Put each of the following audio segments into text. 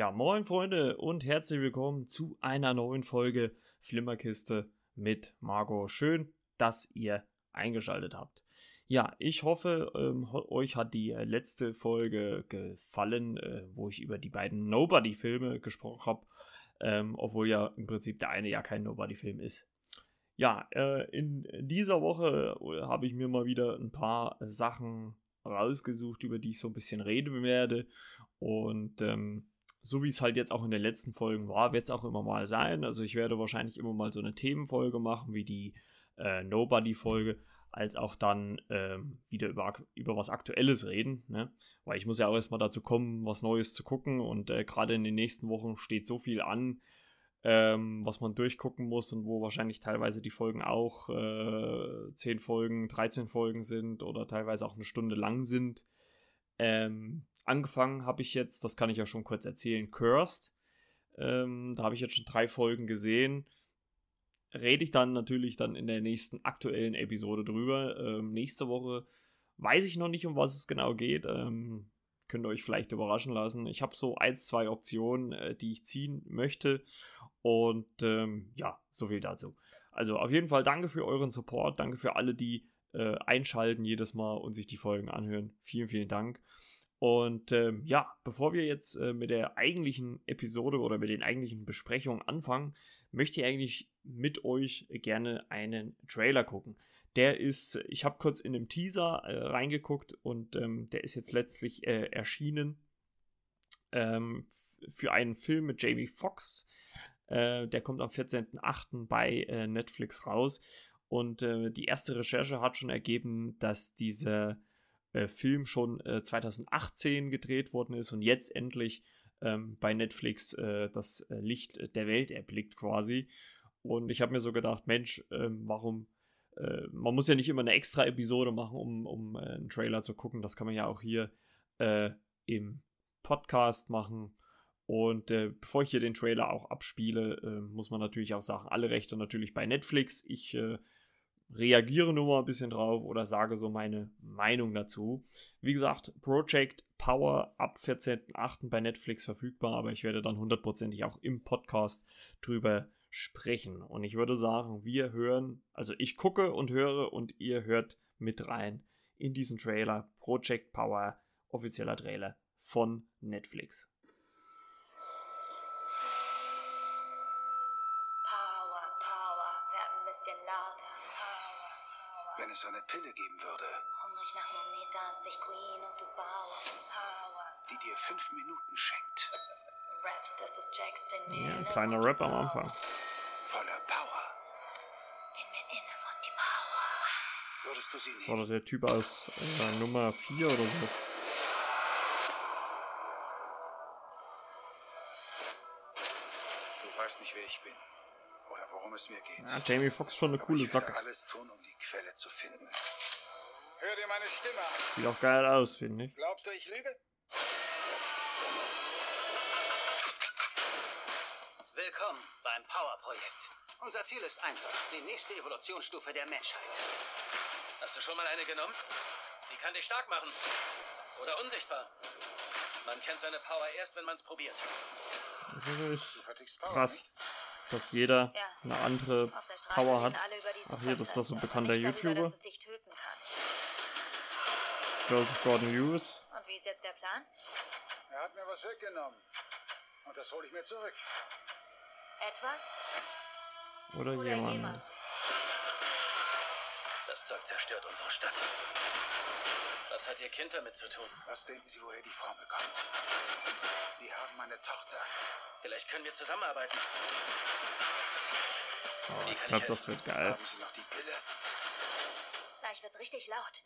Ja, moin Freunde und herzlich willkommen zu einer neuen Folge Flimmerkiste mit Margot. Schön, dass ihr eingeschaltet habt. Ja, ich hoffe, ähm, euch hat die äh, letzte Folge gefallen, äh, wo ich über die beiden Nobody-Filme gesprochen habe, ähm, obwohl ja im Prinzip der eine ja kein Nobody-Film ist. Ja, äh, in dieser Woche äh, habe ich mir mal wieder ein paar Sachen rausgesucht, über die ich so ein bisschen reden werde. Und ähm, so wie es halt jetzt auch in den letzten Folgen war, wird es auch immer mal sein. Also ich werde wahrscheinlich immer mal so eine Themenfolge machen, wie die äh, Nobody-Folge als auch dann ähm, wieder über, über was Aktuelles reden. Ne? Weil ich muss ja auch erstmal dazu kommen, was Neues zu gucken. Und äh, gerade in den nächsten Wochen steht so viel an, ähm, was man durchgucken muss und wo wahrscheinlich teilweise die Folgen auch äh, 10 Folgen, 13 Folgen sind oder teilweise auch eine Stunde lang sind. Ähm, angefangen habe ich jetzt, das kann ich ja schon kurz erzählen, Cursed. Ähm, da habe ich jetzt schon drei Folgen gesehen rede ich dann natürlich dann in der nächsten aktuellen Episode drüber. Ähm, nächste Woche weiß ich noch nicht, um was es genau geht. Ähm, könnt ihr euch vielleicht überraschen lassen. Ich habe so ein, zwei Optionen, äh, die ich ziehen möchte. Und ähm, ja, so viel dazu. Also auf jeden Fall danke für euren Support. Danke für alle, die äh, einschalten jedes Mal und sich die Folgen anhören. Vielen, vielen Dank. Und ähm, ja, bevor wir jetzt äh, mit der eigentlichen Episode oder mit den eigentlichen Besprechungen anfangen, möchte ich eigentlich mit euch gerne einen Trailer gucken. Der ist, ich habe kurz in dem Teaser äh, reingeguckt und ähm, der ist jetzt letztlich äh, erschienen ähm, für einen Film mit Jamie Foxx. Äh, der kommt am 14.08. bei äh, Netflix raus. Und äh, die erste Recherche hat schon ergeben, dass dieser äh, Film schon 2018 gedreht worden ist und jetzt endlich ähm, bei Netflix das Licht der Welt erblickt quasi. Und ich habe mir so gedacht, Mensch, ähm, warum? Äh, man muss ja nicht immer eine extra Episode machen, um, um äh, einen Trailer zu gucken. Das kann man ja auch hier äh, im Podcast machen. Und äh, bevor ich hier den Trailer auch abspiele, äh, muss man natürlich auch sagen, alle Rechte natürlich bei Netflix. Ich äh, reagiere nur mal ein bisschen drauf oder sage so meine Meinung dazu. Wie gesagt, Project Power ab 14.08. bei Netflix verfügbar, aber ich werde dann hundertprozentig auch im Podcast drüber sprechen. Und ich würde sagen, wir hören, also ich gucke und höre und ihr hört mit rein in diesen Trailer. Project Power, offizieller Trailer von Netflix. Nach Monetas, ich Queen und du Bauer. Power. die dir fünf Minuten schenkt, Raps, dass du's checkst in mir. Ja, ein kleiner Rap am. Anfang. voller Power, In mir inne wohnt die Power. würdest du sie Das war doch der Typ aus äh, Nummer 4 oder so. Du weißt nicht, wer ich bin oder worum es mir geht. Ja, Jamie Foxx schon eine Aber coole Socke. alles tun, um meine Stimme an. Sieht auch geil aus, finde ich. Glaubst du, ich lüge? Willkommen beim Power-Projekt. Unser Ziel ist einfach, die nächste Evolutionsstufe der Menschheit. Hast du schon mal eine genommen? Die kann dich stark machen. Oder unsichtbar. Man kennt seine Power erst, wenn man es probiert. Das ist natürlich krass, dass jeder Ja. eine andere Power hat. Ach hier, das ist doch so ein bekannter YouTuber. dass es dich töten kann. Joseph Gordon-Lewis. Und wie ist jetzt der Plan? Er hat mir was weggenommen. Und das hole ich mir zurück. Etwas? Oder, Oder jemand. jemand. Das Zeug zerstört unsere Stadt. Was hat Ihr Kind damit zu tun? Was denken Sie, woher die Formel kommt? Die haben meine Tochter. Vielleicht können wir zusammenarbeiten. Oh, ich glaube, das wird geil. Haben Sie noch die Pille? Gleich wird's richtig laut.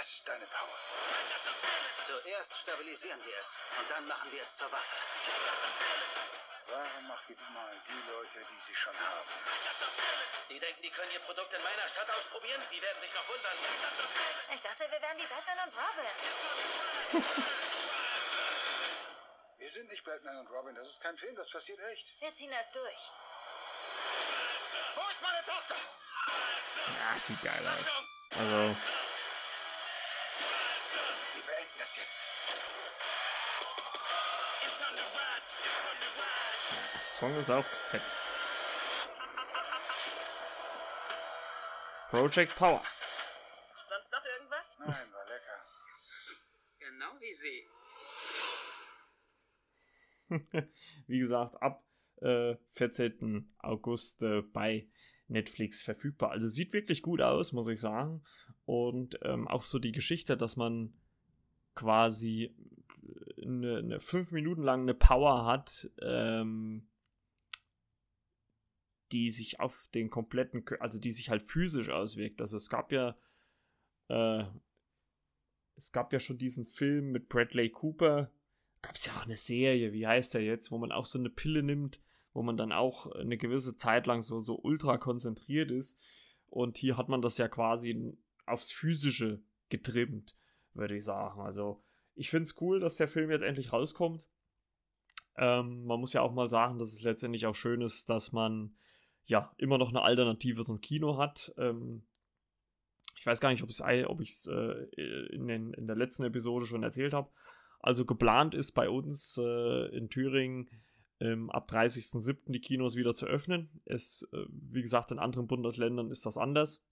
Das ist deine Power. Zuerst stabilisieren wir es und dann machen wir es zur Waffe. Warum macht ihr mal die Leute, die sie schon haben? Die denken, die können ihr Produkt in meiner Stadt ausprobieren? Die werden sich noch wundern. Ich dachte, wir wären wie Batman und Robin. Wir sind nicht Batman und Robin, das ist kein Film, das passiert echt. Wir ziehen das durch. Wo ist meine Tochter? Ja, sieht geil aus. Also, das jetzt. der Song ist auch fett. Project Power. Sonst noch irgendwas? Nein, war lecker. Genau wie Sie. Wie gesagt, ab äh, 14. August äh, bei Netflix verfügbar. Also sieht wirklich gut aus, muss ich sagen. Und ähm, auch so die Geschichte, dass man quasi eine, eine fünf Minuten lang eine Power hat, ähm, die sich auf den kompletten, also die sich halt physisch auswirkt. Also es gab ja, äh, es gab ja schon diesen Film mit Bradley Cooper. Gab es ja auch eine Serie, wie heißt der jetzt, wo man auch so eine Pille nimmt, wo man dann auch eine gewisse Zeit lang so, so ultra konzentriert ist. Und hier hat man das ja quasi aufs Physische getrimmt, würde ich sagen. Also ich finde es cool, dass der Film jetzt endlich rauskommt. Ähm, man muss ja auch mal sagen, dass es letztendlich auch schön ist, dass man ja immer noch eine Alternative zum Kino hat. Ähm, ich weiß gar nicht, ob ich es ob äh, in, in der letzten Episode schon erzählt habe. Also geplant ist bei uns äh, in Thüringen ähm, ab 30.07. die Kinos wieder zu öffnen. Es, äh, wie gesagt, in anderen Bundesländern ist das anders.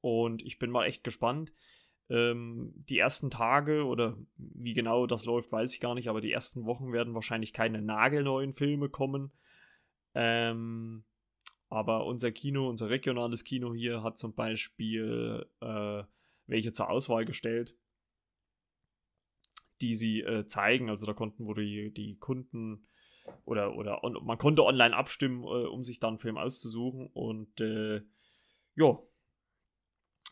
Und ich bin mal echt gespannt. Ähm, die ersten Tage oder wie genau das läuft, weiß ich gar nicht, aber die ersten Wochen werden wahrscheinlich keine nagelneuen Filme kommen. Ähm, aber unser Kino, unser regionales Kino hier hat zum Beispiel äh, welche zur Auswahl gestellt, die sie äh, zeigen. Also da konnten, wo die, die Kunden oder, oder on, man konnte online abstimmen, äh, um sich dann einen Film auszusuchen. Und äh, ja,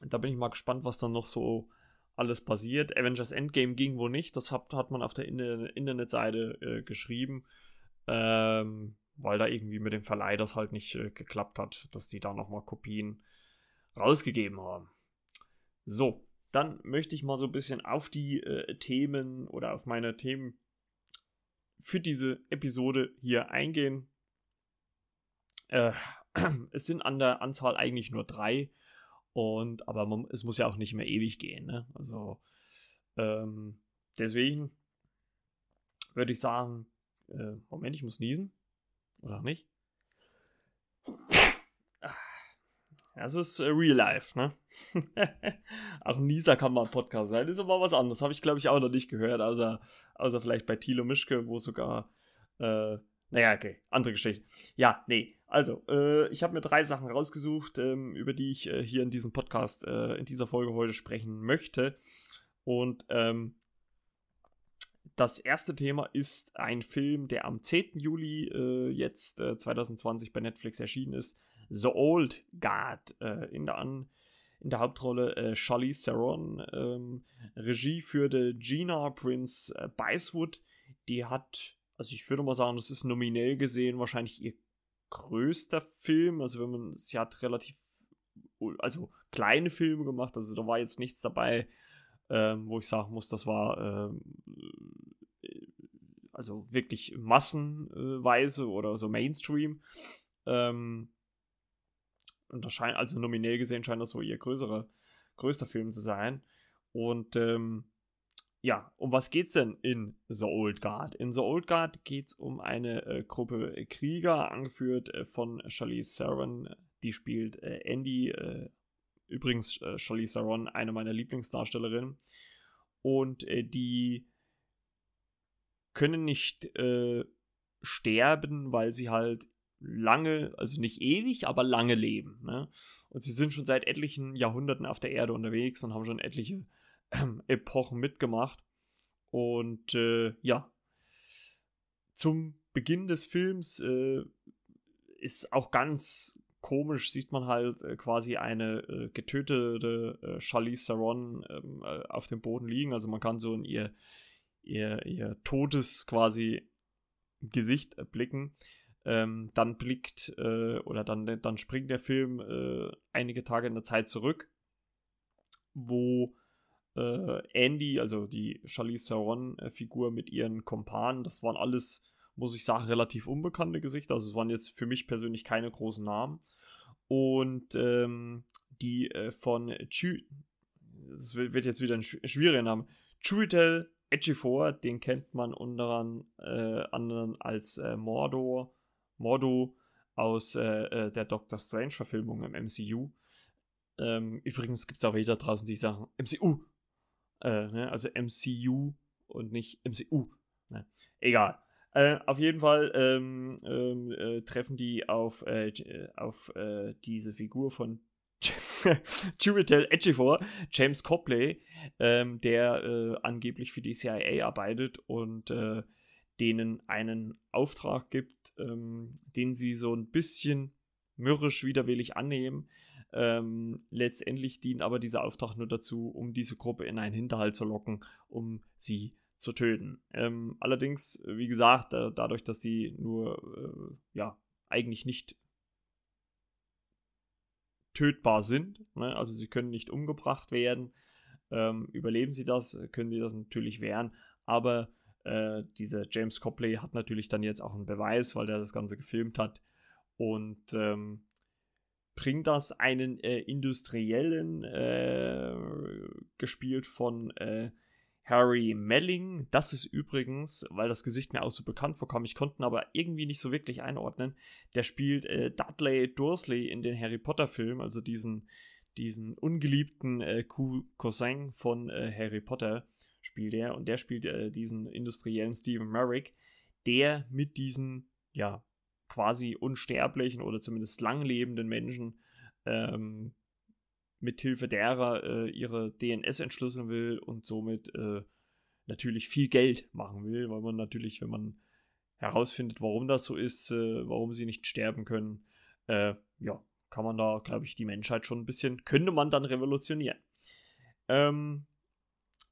da bin ich mal gespannt, was dann noch so alles passiert. Avengers Endgame ging wohl nicht, das hat, hat man auf der In Internetseite äh, geschrieben. Ähm, weil da irgendwie mit dem Verleih das halt nicht äh, geklappt hat, dass die da nochmal Kopien rausgegeben haben. So, dann möchte ich mal so ein bisschen auf die äh, Themen oder auf meine Themen für diese Episode hier eingehen. Äh, es sind an der Anzahl eigentlich nur drei. Und aber man, es muss ja auch nicht mehr ewig gehen. Ne? Also ähm, deswegen würde ich sagen, äh, Moment, ich muss niesen. Oder nicht? Das ist äh, Real Life, ne? auch Nieser kann mal ein Podcast sein. Ist aber was anderes. Habe ich, glaube ich, auch noch nicht gehört. Außer, außer vielleicht bei Thilo Mischke, wo sogar. Äh, naja, okay. Andere Geschichte. Ja, nee. Also, äh, ich habe mir drei Sachen rausgesucht, ähm, über die ich äh, hier in diesem Podcast, äh, in dieser Folge heute sprechen möchte. Und ähm, das erste Thema ist ein Film, der am 10. Juli äh, jetzt äh, 2020 bei Netflix erschienen ist. The Old Guard. Äh, in, der An in der Hauptrolle äh, Charlize Theron. Ähm, Regie führte Gina Prince äh, Bicewood. Die hat, also ich würde mal sagen, das ist nominell gesehen wahrscheinlich ihr größter Film. Also wenn man, sie hat relativ, also kleine Filme gemacht. Also da war jetzt nichts dabei, ähm, wo ich sagen muss, das war ähm, also wirklich massenweise oder so Mainstream. Ähm, und das scheint, also nominell gesehen, scheint das so ihr größerer, größter Film zu sein. Und ähm, ja, um was geht's denn in The Old Guard? In The Old Guard geht's um eine äh, Gruppe Krieger, angeführt äh, von Charlize Theron. Die spielt äh, Andy, übrigens Charlize Theron, eine meiner Lieblingsdarstellerinnen. Und die können nicht äh, sterben, weil sie halt lange, also nicht ewig, aber lange leben. Ne? Und sie sind schon seit etlichen Jahrhunderten auf der Erde unterwegs und haben schon etliche äh, Epochen mitgemacht. Und äh, ja, zum Beginn des Films äh, ist auch ganz komisch, sieht man halt äh, quasi eine äh, getötete Charlize Theron ähm, auf dem Boden liegen. Also man kann so in ihr ihr, ihr totes quasi Gesicht blicken. Ähm, dann blickt äh, oder dann, dann springt der Film äh, einige Tage in der Zeit zurück, wo äh, Andy, also die Charlize Theron-Figur mit ihren Kompanen, das waren alles, muss ich sagen, relativ unbekannte Gesichter. Also es waren jetzt für mich persönlich keine großen Namen. Und ähm, die äh, von Chu das wird jetzt wieder ein schwieriger Name, Churitel Ejiofor, den kennt man unter äh, anderem als äh, Mordo, Mordo aus äh, äh der Doctor Strange-Verfilmung im MCU. Ähm, übrigens gibt es auch wieder draußen die Sachen MCU. Äh, ne? Also MCU und nicht MCU. Ne? Egal. Äh, auf jeden Fall ähm, ähm, äh, treffen die auf, äh, auf äh, diese Figur von Chiwetel Ejiofor, James Copley, ähm, der äh, angeblich für die CIA arbeitet und äh, denen einen Auftrag gibt, ähm, den sie so ein bisschen mürrisch widerwillig annehmen. Ähm, letztendlich dient aber dieser Auftrag nur dazu, um diese Gruppe in einen Hinterhalt zu locken, um sie zu töten. Ähm, allerdings, wie gesagt, da, dadurch, dass die nur äh, ja eigentlich nicht tötbar sind, ne? also sie können nicht umgebracht werden, ähm, überleben sie das, können sie das natürlich wehren, aber äh, dieser James Copley hat natürlich dann jetzt auch einen Beweis, weil der das Ganze gefilmt hat und ähm, bringt das einen äh, Industriellen, äh, gespielt von äh, Harry Melling. Das ist übrigens, weil das Gesicht mir auch so bekannt vorkam, ich konnte ihn aber irgendwie nicht so wirklich einordnen. Der spielt äh, Dudley Dursley in den Harry Potter Filmen, also diesen, diesen ungeliebten äh, Cousin von äh, Harry Potter spielt er. Und der spielt diesen industriellen Stephen Merrick, der mit diesen, ja, quasi unsterblichen oder zumindest langlebenden Menschen ähm, mithilfe derer äh, ihre DNS entschlüsseln will und somit äh, natürlich viel Geld machen will, weil man natürlich, wenn man herausfindet, warum das so ist, äh, warum sie nicht sterben können, äh, ja, kann man da, glaube ich, die Menschheit schon ein bisschen, könnte man dann revolutionieren. Ähm,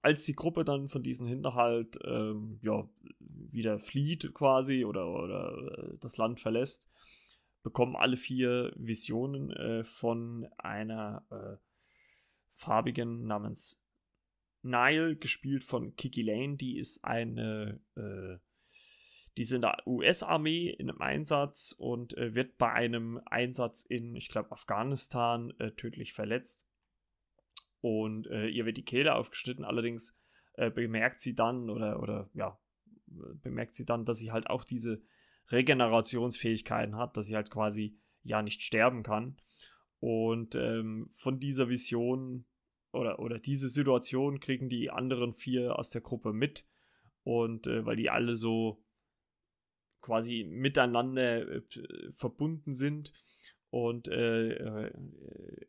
als die Gruppe dann von diesem Hinterhalt ähm, ja, wieder flieht quasi oder, oder äh, das Land verlässt, bekommen alle vier Visionen äh, von einer äh, farbigen namens Nile, gespielt von Kiki Lane. Die ist eine, äh, die ist in der US-Armee in einem Einsatz und äh, wird bei einem Einsatz in, ich glaube, Afghanistan äh, tödlich verletzt und äh, ihr wird die Kehle aufgeschnitten. Allerdings äh, bemerkt sie dann oder, oder ja, bemerkt sie dann, dass sie halt auch diese Regenerationsfähigkeiten hat, dass sie halt quasi ja nicht sterben kann. Und ähm, von dieser Vision oder, oder diese Situation kriegen die anderen vier aus der Gruppe mit. Und äh, weil die alle so quasi miteinander äh, verbunden sind, und äh, äh,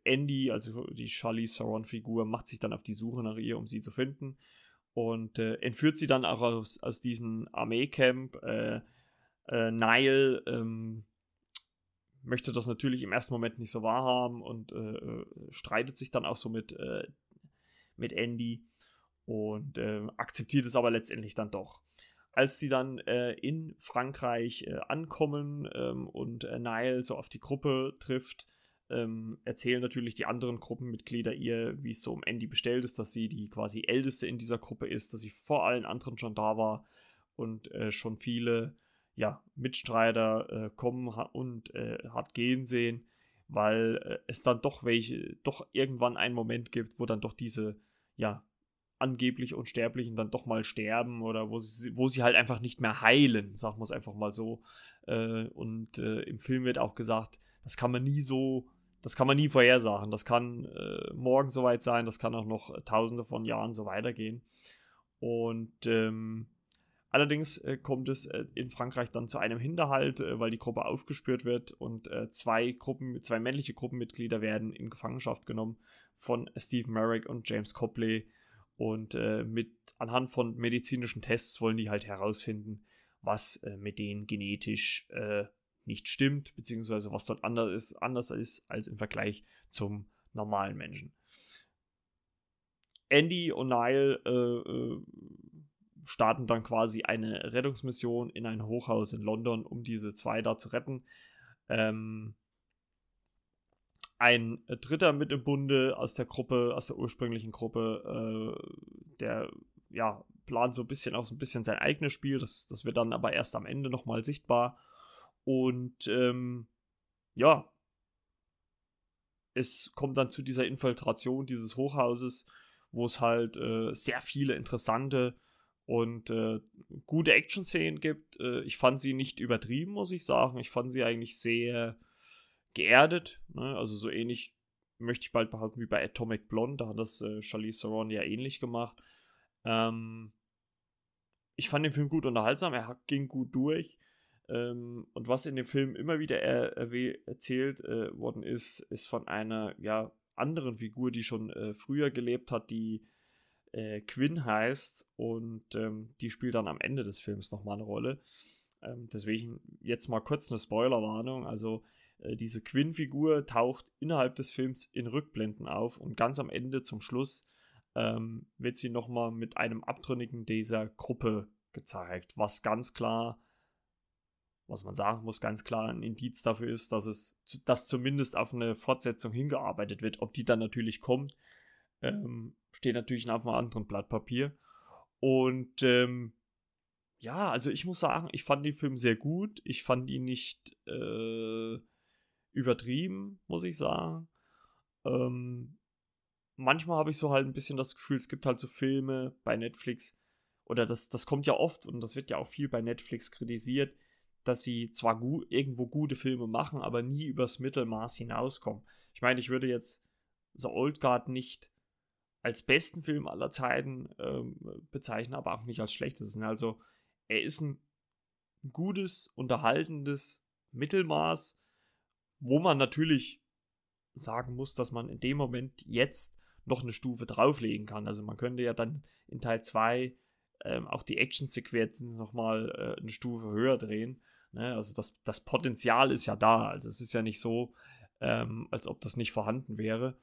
Andy, also die Charlie Theron-Figur, macht sich dann auf die Suche nach ihr, um sie zu finden. Und äh, entführt sie dann auch aus, aus diesem Armeecamp. Äh, äh, Niall ähm, möchte das natürlich im ersten Moment nicht so wahrhaben und äh, streitet sich dann auch so mit, mit Andy und akzeptiert es aber letztendlich dann doch als sie dann äh, in Frankreich äh, ankommen ähm, und äh, Niall so auf die Gruppe trifft, ähm, erzählen natürlich die anderen Gruppenmitglieder ihr, wie es so um Andy bestellt ist, dass sie die quasi älteste in dieser Gruppe ist, dass sie vor allen anderen schon da war und äh, schon viele ja, Mitstreiter äh, kommen und äh, hat gehen sehen, weil es dann doch welche, doch irgendwann einen Moment gibt, wo dann doch diese ja, angeblich Unsterblichen dann doch mal sterben oder wo sie, wo sie halt einfach nicht mehr heilen, sagen wir es einfach mal so. Äh, und äh, im Film wird auch gesagt, das kann man nie so, das kann man nie vorhersagen. Das kann äh, morgen soweit sein, das kann auch noch tausende von Jahren so weitergehen. Und ähm, allerdings äh, kommt es äh, in Frankreich dann zu einem Hinterhalt, äh, weil die Gruppe aufgespürt wird und zwei Gruppen, zwei männliche Gruppenmitglieder werden in Gefangenschaft genommen von Steve Merrick und James Copley und äh, mit anhand von medizinischen Tests wollen die halt herausfinden, was äh, mit denen genetisch äh, nicht stimmt, beziehungsweise was dort anders ist, anders ist als im Vergleich zum normalen Menschen. Andy und Niall äh, äh, starten dann quasi eine Rettungsmission in ein Hochhaus in London, um diese zwei da zu retten. Ähm, ein äh, Dritter mit im Bunde aus der Gruppe, aus der ursprünglichen Gruppe, äh, der ja plant so ein bisschen auch so ein bisschen sein eigenes Spiel. Das, das wird dann aber erst am Ende nochmal sichtbar. Und ähm, ja, es kommt dann zu dieser Infiltration dieses Hochhauses, wo es halt äh, sehr viele interessante und äh, gute Action-Szenen gibt. Äh, ich fand sie nicht übertrieben, muss ich sagen. Ich fand sie eigentlich sehr geerdet. Ne? Also so ähnlich möchte ich bald behaupten wie bei Atomic Blonde. Da hat das äh, Charlize Theron ja ähnlich gemacht. Ähm, ich fand den Film gut unterhaltsam. Er ging gut durch. Ähm, und was in dem Film immer wieder er, er, erzählt äh, worden ist, ist von einer ja, anderen Figur, die schon äh, früher gelebt hat, die äh, Quinn heißt. Und ähm, die spielt dann am Ende des Films nochmal eine Rolle. Ähm, deswegen jetzt mal kurz eine Spoilerwarnung. Also diese Quinn-Figur taucht innerhalb des Films in Rückblenden auf und ganz am Ende zum Schluss ähm, wird sie nochmal mit einem Abtrünnigen dieser Gruppe gezeigt, was ganz klar was man sagen muss, ganz klar ein Indiz dafür ist, dass es, dass zumindest auf eine Fortsetzung hingearbeitet wird. Ob die dann natürlich kommt, ähm, steht natürlich auf einem anderen Blatt Papier. Und ähm, ja, also ich muss sagen, ich fand den Film sehr gut. Ich fand ihn nicht äh, übertrieben, muss ich sagen. Ähm, manchmal habe ich so halt ein bisschen das Gefühl, es gibt halt so Filme bei Netflix, oder das, das kommt ja oft und das wird ja auch viel bei Netflix kritisiert, dass sie zwar gu irgendwo gute Filme machen, aber nie übers Mittelmaß hinauskommen. Ich meine, ich würde jetzt The Old Guard nicht als besten Film aller Zeiten ähm, bezeichnen, aber auch nicht als schlechtesten. Also er ist ein gutes, unterhaltendes Mittelmaß, wo man natürlich sagen muss, dass man in dem Moment jetzt noch eine Stufe drauflegen kann. Also man könnte ja dann in Teil 2 ähm, auch die Action-Sequenzen nochmal äh, eine Stufe höher drehen. Ne? Also das, das Potenzial ist ja da. Also es ist ja nicht so, ähm, als ob das nicht vorhanden wäre.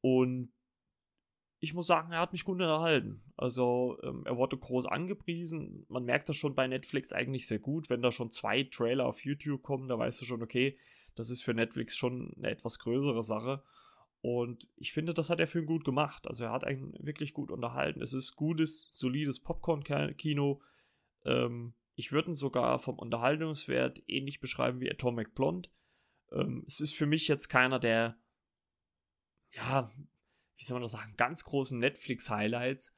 Und ich muss sagen, er hat mich gut unterhalten. Also ähm, er wurde groß angepriesen. Man merkt das schon bei Netflix eigentlich sehr gut, wenn da schon zwei Trailer auf YouTube kommen, da weißt du schon, okay, das ist für Netflix schon eine etwas größere Sache. Und ich finde, das hat der Film gut gemacht. Also er hat einen wirklich gut unterhalten. Es ist gutes, solides Popcorn-Kino. Ähm, ich würde ihn sogar vom Unterhaltungswert ähnlich beschreiben wie Atomic Blonde. Ähm, es ist für mich jetzt keiner der, ja, wie soll man das sagen, ganz großen Netflix-Highlights.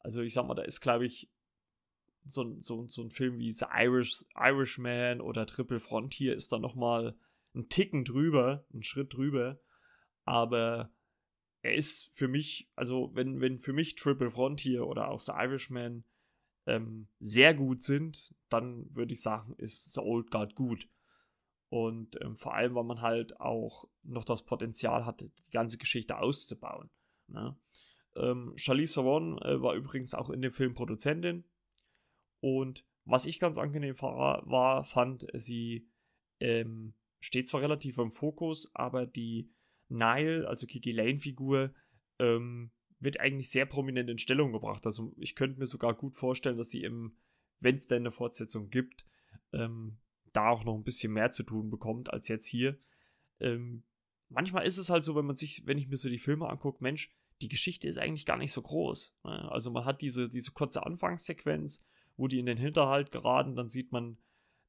Also ich sag mal, da ist, glaube ich, so, so, so ein Film wie The Irish, Irishman oder Triple Frontier ist da nochmal ein Ticken drüber, einen Schritt drüber. Aber er ist für mich, also wenn, wenn für mich Triple Frontier oder auch The Irishman ähm, sehr gut sind, dann würde ich sagen, ist The Old Guard gut. Und ähm, vor allem, weil man halt auch noch das Potenzial hatte, die ganze Geschichte auszubauen. Ne? Ähm, Charlize Theron äh, war übrigens auch in dem Film Produzentin. Und was ich ganz angenehm war, war fand, sie ähm, steht zwar relativ im Fokus, aber die Nile, also Kiki Lane-Figur, ähm, wird eigentlich sehr prominent in Stellung gebracht. Also ich könnte mir sogar gut vorstellen, dass sie im, wenn es denn eine Fortsetzung gibt, ähm, da auch noch ein bisschen mehr zu tun bekommt als jetzt hier. Ähm, manchmal ist es halt so, wenn man sich, wenn ich mir so die Filme angucke, Mensch, die Geschichte ist eigentlich gar nicht so groß. Ne? Also man hat diese, diese kurze Anfangssequenz, wo die in den Hinterhalt geraten, dann sieht man,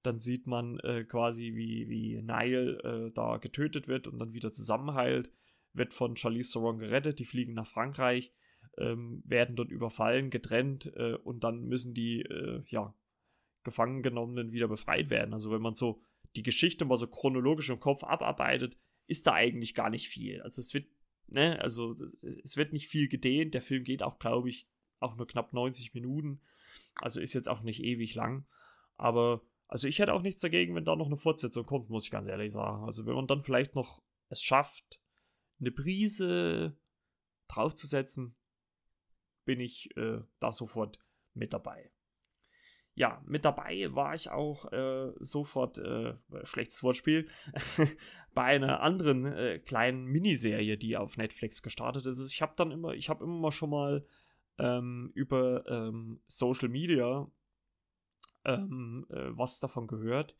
dann sieht man äh, quasi, wie, wie Nile äh, da getötet wird und dann wieder zusammenheilt wird von Charlize Theron gerettet, die fliegen nach Frankreich, ähm, werden dort überfallen, getrennt äh, und dann müssen die, äh, ja, gefangen wieder befreit werden. Also wenn man so die Geschichte mal so chronologisch im Kopf abarbeitet, ist da eigentlich gar nicht viel. Also es wird, ne, also es wird nicht viel gedehnt. Der Film geht auch, glaube ich, auch nur knapp 90 Minuten. Also ist jetzt auch nicht ewig lang. Aber, also ich hätte auch nichts dagegen, wenn da noch eine Fortsetzung kommt, muss ich ganz ehrlich sagen. Also wenn man dann vielleicht noch es schafft, eine Prise draufzusetzen, bin ich äh, da sofort mit dabei. Ja, mit dabei war ich auch äh, sofort, äh, schlechtes Wortspiel, bei einer anderen äh, kleinen Miniserie, die auf Netflix gestartet ist. Ich habe dann immer, ich habe immer schon mal ähm, über ähm, Social Media ähm, äh, was davon gehört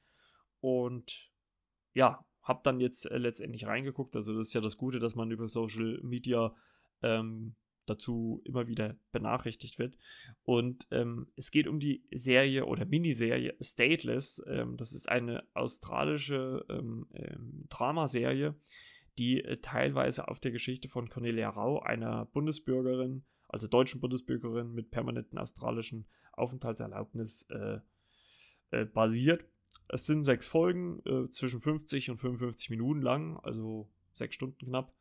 und ja, habe dann jetzt äh, letztendlich reingeguckt. Also das ist ja das Gute, dass man über Social Media ähm, dazu immer wieder benachrichtigt wird. Und ähm, es geht um die Serie oder Miniserie Stateless. Ähm, das ist eine australische ähm, ähm Dramaserie, die äh, teilweise auf der Geschichte von Cornelia Rau, einer Bundesbürgerin, also deutschen Bundesbürgerin mit permanenten australischen Aufenthaltserlaubnis, äh, äh, basiert. Es sind sechs Folgen, äh, zwischen 50 und 55 Minuten lang, also sechs Stunden knapp.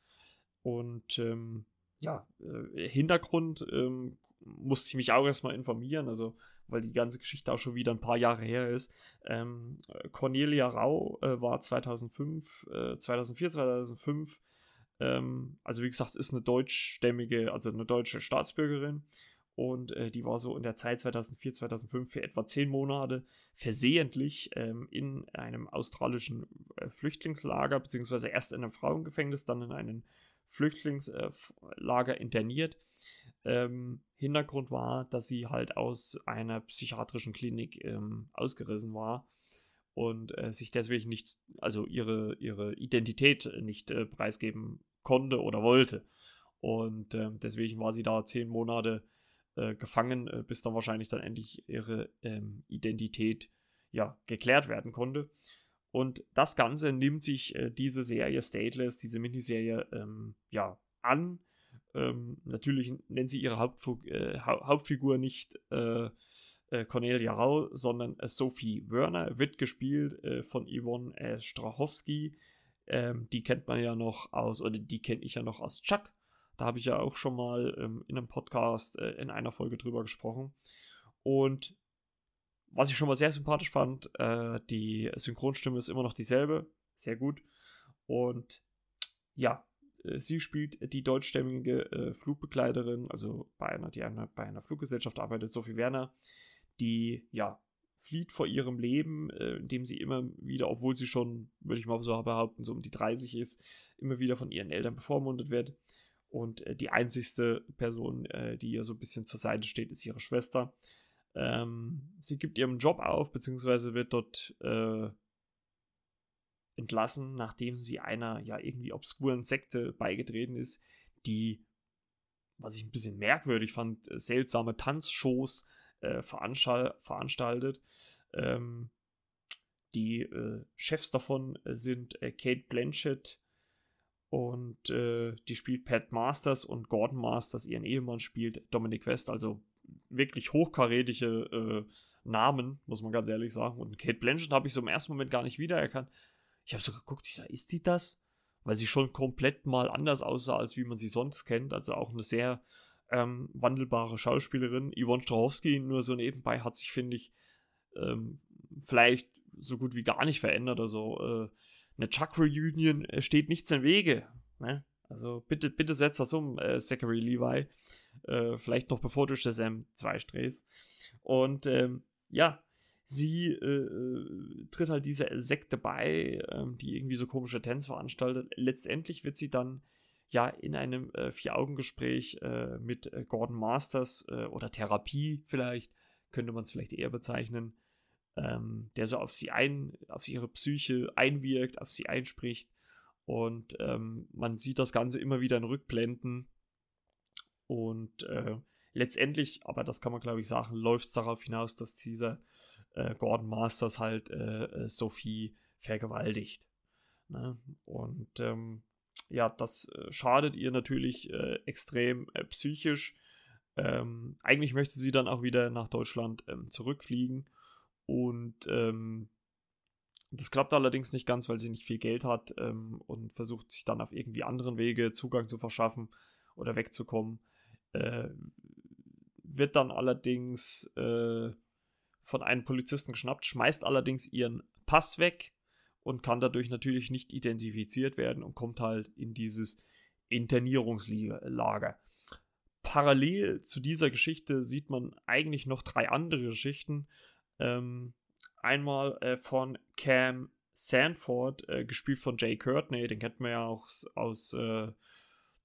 Und ähm, ja, äh, Hintergrund ähm, musste ich mich auch erstmal informieren, also weil die ganze Geschichte auch schon wieder ein paar Jahre her ist. Ähm, Cornelia Rau äh, war 2005, äh, 2004, 2005, ähm, also wie gesagt, ist eine deutschstämmige, also eine deutsche Staatsbürgerin und äh, die war so in der Zeit 2004, 2005 für etwa zehn Monate versehentlich ähm, in einem australischen äh, Flüchtlingslager, beziehungsweise erst in einem Frauengefängnis, dann in einem Flüchtlingslager interniert. Ähm, Hintergrund war, dass sie halt aus einer psychiatrischen Klinik ähm, ausgerissen war und äh, sich deswegen nicht, also ihre, ihre Identität nicht äh, preisgeben konnte oder wollte. Und äh, deswegen war sie da zehn Monate äh, gefangen, äh, bis dann wahrscheinlich dann endlich ihre ähm, Identität ja geklärt werden konnte. Und das Ganze nimmt sich äh, diese Serie Stateless, diese Miniserie, ähm, ja, an. Ähm, natürlich nennt sie ihre Hauptfu äh, ha Hauptfigur nicht äh, äh, Cornelia Rau, sondern Sophie Werner, wird gespielt von Yvonne Strachowski. Ähm, die kennt man ja noch aus, oder die kenne ich ja noch aus Chuck. Da habe ich ja auch schon mal ähm, in einem Podcast in einer Folge drüber gesprochen. Und was ich schon mal sehr sympathisch fand, äh, die Synchronstimme ist immer noch dieselbe. Sehr gut. Und ja, äh, sie spielt die deutschstämmige äh, Flugbegleiterin, also bei einer, die einer, bei einer Fluggesellschaft arbeitet, Sophie Werner, die ja flieht vor ihrem Leben, äh, indem sie immer wieder, obwohl sie schon, würde ich mal so behaupten, so um die 30 ist, immer wieder von ihren Eltern bevormundet wird. Und äh, die einzigste Person, äh, die ihr so ein bisschen zur Seite steht, ist ihre Schwester. Ähm, sie gibt ihren Job auf, beziehungsweise wird dort äh, entlassen, nachdem sie einer ja irgendwie obskuren Sekte beigetreten ist, die, was ich ein bisschen merkwürdig fand, seltsame Tanzshows äh, veranstalt, veranstaltet. Ähm, die äh, Chefs davon sind äh, Kate Blanchett und äh, die spielt Pat Masters und Gordon Masters, ihren Ehemann, spielt Dominic West, also wirklich hochkarätige äh, Namen, muss man ganz ehrlich sagen. Und Kate Blanchett habe ich so im ersten Moment gar nicht wiedererkannt. Ich habe so geguckt, ich sage, ist die das? Weil sie schon komplett mal anders aussah, als wie man sie sonst kennt. Also auch eine sehr ähm, wandelbare Schauspielerin. Yvonne Strahowski nur so nebenbei hat sich, finde ich, ähm, vielleicht so gut wie gar nicht verändert. Also äh, eine Chuck-Reunion äh, steht nichts im Wege. Ne? Also bitte, bitte setzt das um, äh, Zachary Levi. Äh, vielleicht noch bevor du Shazam 2 drehst. Und ähm, ja, sie äh, äh, tritt halt dieser Sekte bei, ähm, die irgendwie so komische Tänze veranstaltet. Letztendlich wird sie dann ja in einem äh, Vier-Augen-Gespräch mit Gordon Masters oder Therapie vielleicht, könnte man es vielleicht eher bezeichnen, ähm, der so auf sie ein, auf ihre Psyche einwirkt, auf sie einspricht. Und ähm, man sieht das Ganze immer wieder in Rückblenden und äh, letztendlich, aber das kann man glaube ich sagen, läuft es darauf hinaus, dass dieser äh, Gordon Masters halt äh, äh, Sophie vergewaltigt. Ne? Und ähm, ja, das äh, schadet ihr natürlich äh, extrem psychisch. Ähm, eigentlich möchte sie dann auch wieder nach Deutschland ähm, zurückfliegen und ähm, das klappt allerdings nicht ganz, weil sie nicht viel Geld hat ähm, und versucht sich dann auf irgendwie anderen Wege Zugang zu verschaffen oder wegzukommen. Äh, wird dann allerdings äh, von einem Polizisten geschnappt, schmeißt allerdings ihren Pass weg und kann dadurch natürlich nicht identifiziert werden und kommt halt in dieses Internierungslager. Parallel zu dieser Geschichte sieht man eigentlich noch drei andere Geschichten. Ähm, einmal äh, von Cam Sanford, äh, gespielt von Jay Courtney, den kennt man ja auch aus äh,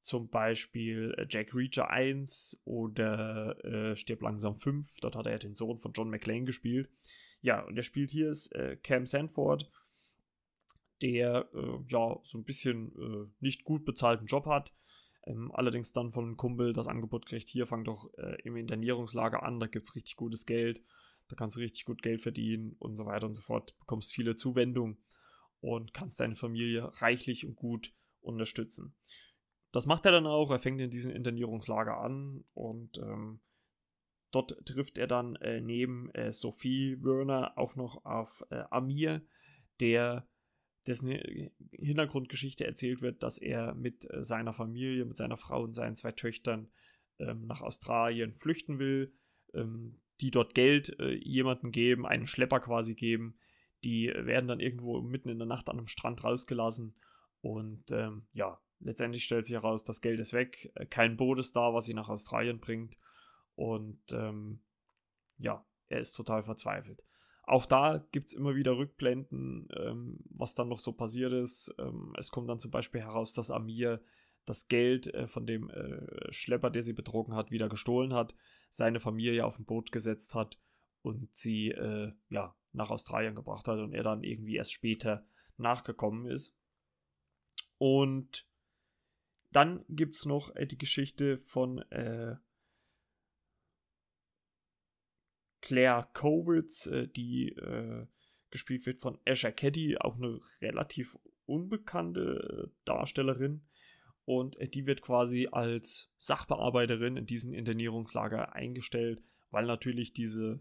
zum Beispiel äh, Jack Reacher 1 oder äh, Stirb langsam 5. Dort hat er den Sohn von John McClane gespielt. Ja, und der spielt hier ist äh, Cam Sanford, der äh, ja so ein bisschen äh, nicht gut bezahlten Job hat. Ähm, allerdings dann von einem Kumpel das Angebot kriegt, hier fang doch äh, im Internierungslager an, da gibt es richtig gutes Geld, da kannst du richtig gut Geld verdienen und so weiter und so fort, bekommst viele Zuwendungen und kannst deine Familie reichlich und gut unterstützen. Das macht er dann auch. Er fängt in diesem Internierungslager an und ähm, dort trifft er dann äh, neben äh, Sophie Werner auch noch auf äh, Amir, der dessen Hintergrundgeschichte erzählt wird, dass er mit äh, seiner Familie, mit seiner Frau und seinen zwei Töchtern ähm, nach Australien flüchten will, ähm, die dort Geld äh, jemanden geben, einen Schlepper quasi geben. Die werden dann irgendwo mitten in der Nacht an einem Strand rausgelassen und ähm, ja, letztendlich stellt sich heraus, das Geld ist weg, äh, kein Boot ist da, was sie nach Australien bringt und ähm, ja, er ist total verzweifelt. Auch da gibt es immer wieder Rückblenden, ähm, was dann noch so passiert ist. Ähm, es kommt dann zum Beispiel heraus, dass Amir das Geld äh, von dem äh, Schlepper, der sie betrogen hat, wieder gestohlen hat, seine Familie auf ein Boot gesetzt hat und sie äh, ja, nach Australien gebracht hat und er dann irgendwie erst später nachgekommen ist. Und dann gibt es noch äh, die Geschichte von äh, Claire Kowitz, äh, die gespielt wird von Asher Caddy, auch eine relativ unbekannte Darstellerin. Und äh, die wird quasi als Sachbearbeiterin in diesem Internierungslager eingestellt, weil natürlich diese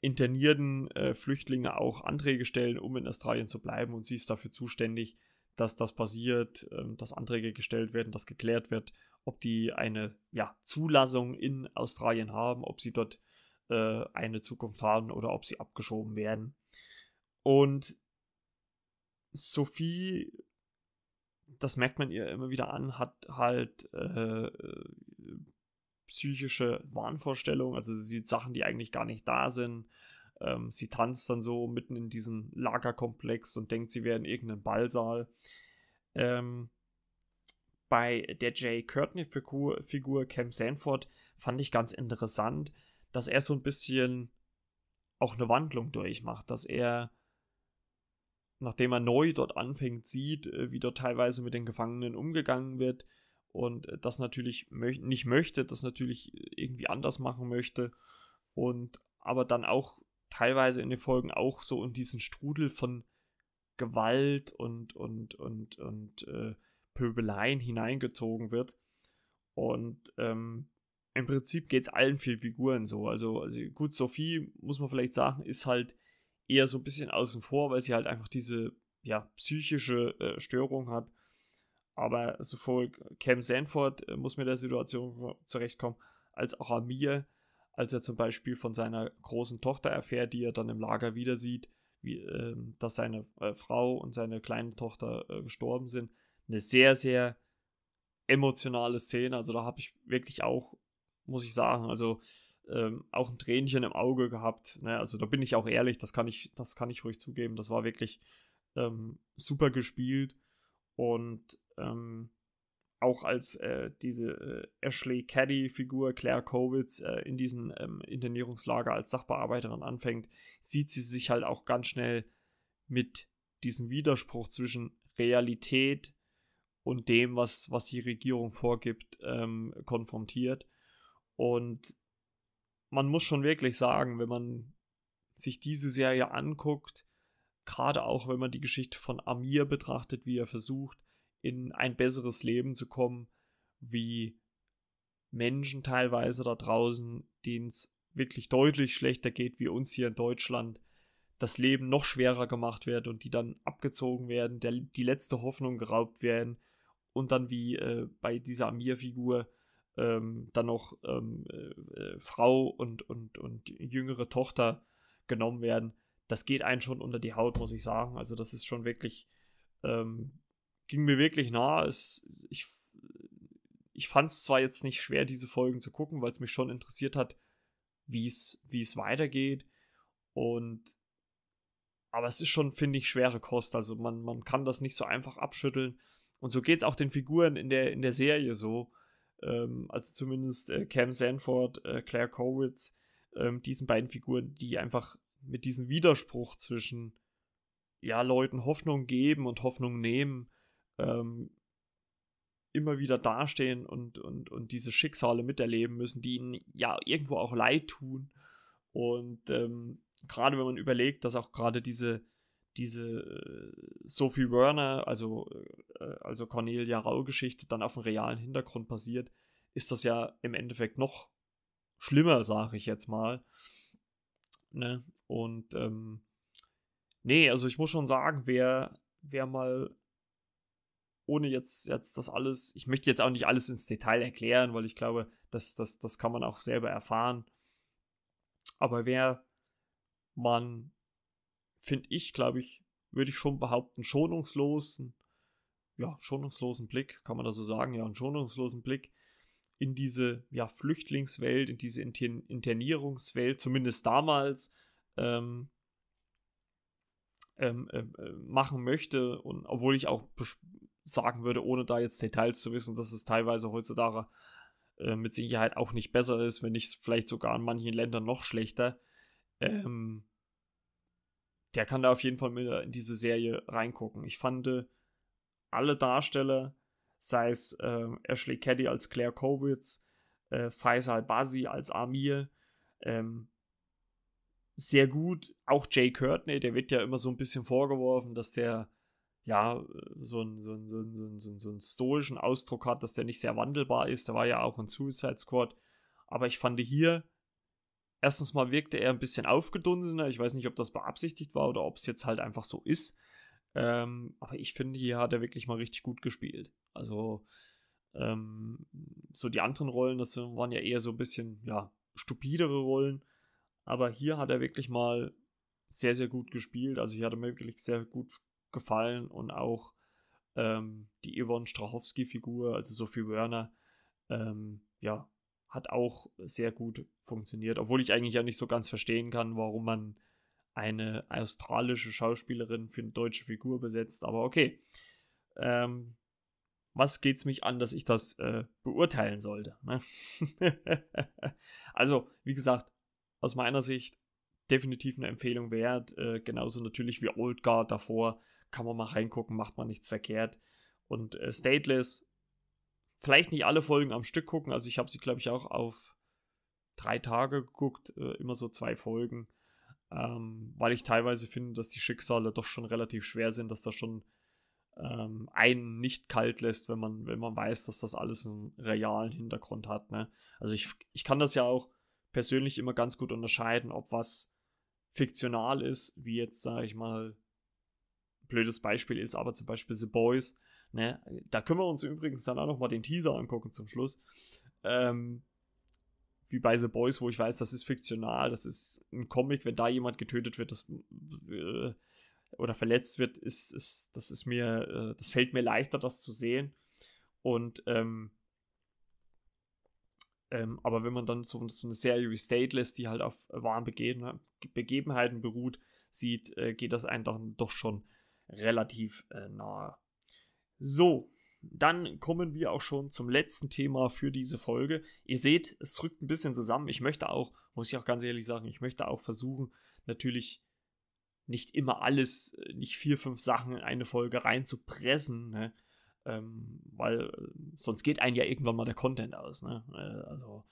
internierten äh, Flüchtlinge auch Anträge stellen, um in Australien zu bleiben. Und sie ist dafür zuständig, dass das passiert, ähm, dass Anträge gestellt werden, dass geklärt wird, ob die eine ja, Zulassung in Australien haben, ob sie dort äh, eine Zukunft haben oder ob sie abgeschoben werden. Und Sophie, das merkt man ihr immer wieder an, hat halt äh, psychische Wahnvorstellungen, also sie sieht Sachen, die eigentlich gar nicht da sind. Ähm, sie tanzt dann so mitten in diesem Lagerkomplex und denkt, sie wäre in irgendeinem Ballsaal. Ähm, bei der Jay Courtney-Figur Figur Cam Sanford fand ich ganz interessant, dass er so ein bisschen auch eine Wandlung durchmacht, dass er, nachdem er neu dort anfängt, sieht, äh, wie dort teilweise mit den Gefangenen umgegangen wird und das natürlich nicht möchte, das natürlich irgendwie anders machen möchte und aber dann auch teilweise in den Folgen auch so in diesen Strudel von Gewalt und und und und äh, Pöbeleien hineingezogen wird. Und ähm, im Prinzip geht es allen vier Figuren so. Also, also, gut, Sophie, muss man vielleicht sagen, ist halt eher so ein bisschen außen vor, weil sie halt einfach diese ja, psychische äh, Störung hat. Aber sowohl Cam Sanford äh, muss mit der Situation zurechtkommen, als auch Amir, als er zum Beispiel von seiner großen Tochter erfährt, die er dann im Lager wieder sieht, wie, äh, dass seine äh, Frau und seine kleine Tochter äh, gestorben sind eine sehr, sehr emotionale Szene. Also da habe ich wirklich auch, muss ich sagen, also ähm, auch ein Tränchen im Auge gehabt. Ne? Also da bin ich auch ehrlich, das kann ich, das kann ich ruhig zugeben. Das war wirklich ähm, super gespielt. Und ähm, auch als äh, diese äh, Ashley Caddy-Figur, Claire Kowitz, äh, in diesem ähm, Internierungslager als Sachbearbeiterin anfängt, sieht sie sich halt auch ganz schnell mit diesem Widerspruch zwischen Realität und dem, was, was die Regierung vorgibt, ähm, konfrontiert. Und man muss schon wirklich sagen, wenn man sich diese Serie anguckt, gerade auch wenn man die Geschichte von Amir betrachtet, wie er versucht, in ein besseres Leben zu kommen, wie Menschen teilweise da draußen, denen es wirklich deutlich schlechter geht wie uns hier in Deutschland, das Leben noch schwerer gemacht wird und die dann abgezogen werden, der, die letzte Hoffnung geraubt werden und dann wie äh, bei dieser Amir-Figur ähm, dann noch ähm, äh, äh, Frau und, und, und jüngere Tochter genommen werden. Das geht einen schon unter die Haut, muss ich sagen. Also das ist schon wirklich, ähm, ging mir wirklich nah. Es, ich ich fand es zwar jetzt nicht schwer, diese Folgen zu gucken, weil es mich schon interessiert hat, wie es weitergeht. Und aber es ist schon, finde ich, schwere Kost. Also man, man kann das nicht so einfach abschütteln. Und so geht es auch den Figuren in der, in der Serie so. Ähm, also zumindest äh, Cam Sanford, äh, Claire Kowitz, ähm, diesen beiden Figuren, die einfach mit diesem Widerspruch zwischen ja, Leuten Hoffnung geben und Hoffnung nehmen, ähm, immer wieder dastehen und, und, und diese Schicksale miterleben müssen, die ihnen ja irgendwo auch leid tun. Und ähm, gerade wenn man überlegt, dass auch gerade diese diese äh, Sophie Werner, also, äh, also Cornelia Rau-Geschichte, dann auf einem realen Hintergrund passiert, ist das ja im Endeffekt noch schlimmer, sage ich jetzt mal. Ne? Und ähm, nee, also ich muss schon sagen, wer, wer mal ohne jetzt, jetzt das alles, ich möchte jetzt auch nicht alles ins Detail erklären, weil ich glaube, das, das, das kann man auch selber erfahren. Aber wer man, finde ich, glaube ich, würde ich schon behaupten, schonungslosen, ja, schonungslosen Blick, kann man da so sagen, ja, einen schonungslosen Blick in diese, ja, Flüchtlingswelt, in diese Intern Internierungswelt, zumindest damals, ähm, ähm, äh, machen möchte und obwohl ich auch sagen würde, ohne da jetzt Details zu wissen, dass es teilweise heutzutage äh, mit Sicherheit auch nicht besser ist, wenn nicht vielleicht sogar in manchen Ländern noch schlechter. Ähm, der kann da auf jeden Fall mit in diese Serie reingucken. Ich fand äh, alle Darsteller, sei es äh, Ashley Caddy als Claire Kowitz, äh, Faisal Bazi als Amir, ähm, sehr gut. Auch Jay Courtney, der wird ja immer so ein bisschen vorgeworfen, dass der ja, so einen, so, einen, so, einen, so, einen, so einen stoischen Ausdruck hat, dass der nicht sehr wandelbar ist. Der war ja auch in Suicide Squad. Aber ich fand hier, erstens mal wirkte er ein bisschen aufgedunsener. Ich weiß nicht, ob das beabsichtigt war oder ob es jetzt halt einfach so ist. Ähm, aber ich finde, hier hat er wirklich mal richtig gut gespielt. Also, ähm, so die anderen Rollen, das waren ja eher so ein bisschen, ja, stupidere Rollen. Aber hier hat er wirklich mal sehr, sehr gut gespielt. Also hier hat er mir wirklich sehr gut gefallen und auch ähm, die Yvonne Strachowski-Figur, also Sophie Werner, ähm, ja, hat auch sehr gut funktioniert, obwohl ich eigentlich ja nicht so ganz verstehen kann, warum man eine australische Schauspielerin für eine deutsche Figur besetzt, aber okay. Ähm, was geht's mich an, dass ich das äh, beurteilen sollte? Ne? also, wie gesagt, aus meiner Sicht definitiv eine Empfehlung wert. Äh, genauso natürlich wie Old Guard davor kann man mal reingucken, macht man nichts verkehrt. Und äh, Stateless, vielleicht nicht alle Folgen am Stück gucken. Also ich habe sie, glaube ich, auch auf drei Tage geguckt, äh, immer so zwei Folgen. Ähm, weil ich teilweise finde, dass die Schicksale doch schon relativ schwer sind, dass das schon ähm, einen nicht kalt lässt, wenn man, wenn man weiß, dass das alles einen realen Hintergrund hat. Ne? Also ich, ich kann das ja auch persönlich immer ganz gut unterscheiden, ob was fiktional ist, wie jetzt, sage ich mal, blödes Beispiel ist aber zum Beispiel The Boys. Ne? Da können wir uns übrigens dann auch noch mal den Teaser angucken zum Schluss. Ähm, wie bei The Boys, wo ich weiß, das ist fiktional, das ist ein Comic, wenn da jemand getötet wird, das äh, oder verletzt wird, ist, ist das ist mir, äh, das fällt mir leichter, das zu sehen. Und ähm, ähm, aber wenn man dann so, so, eine Serie wie Stateless, die halt auf wahren Begebenheiten beruht, sieht, äh, geht das einfach doch schon relativ äh, nahe. So, dann kommen wir auch schon zum letzten Thema für diese Folge. Ihr seht, es rückt ein bisschen zusammen. Ich möchte auch, muss ich auch ganz ehrlich sagen, ich möchte auch versuchen, natürlich nicht immer alles, äh, nicht vier, fünf Sachen in eine Folge reinzupressen, ne? ähm, weil äh, sonst geht einem ja irgendwann mal der Content aus. Ne? Äh, also,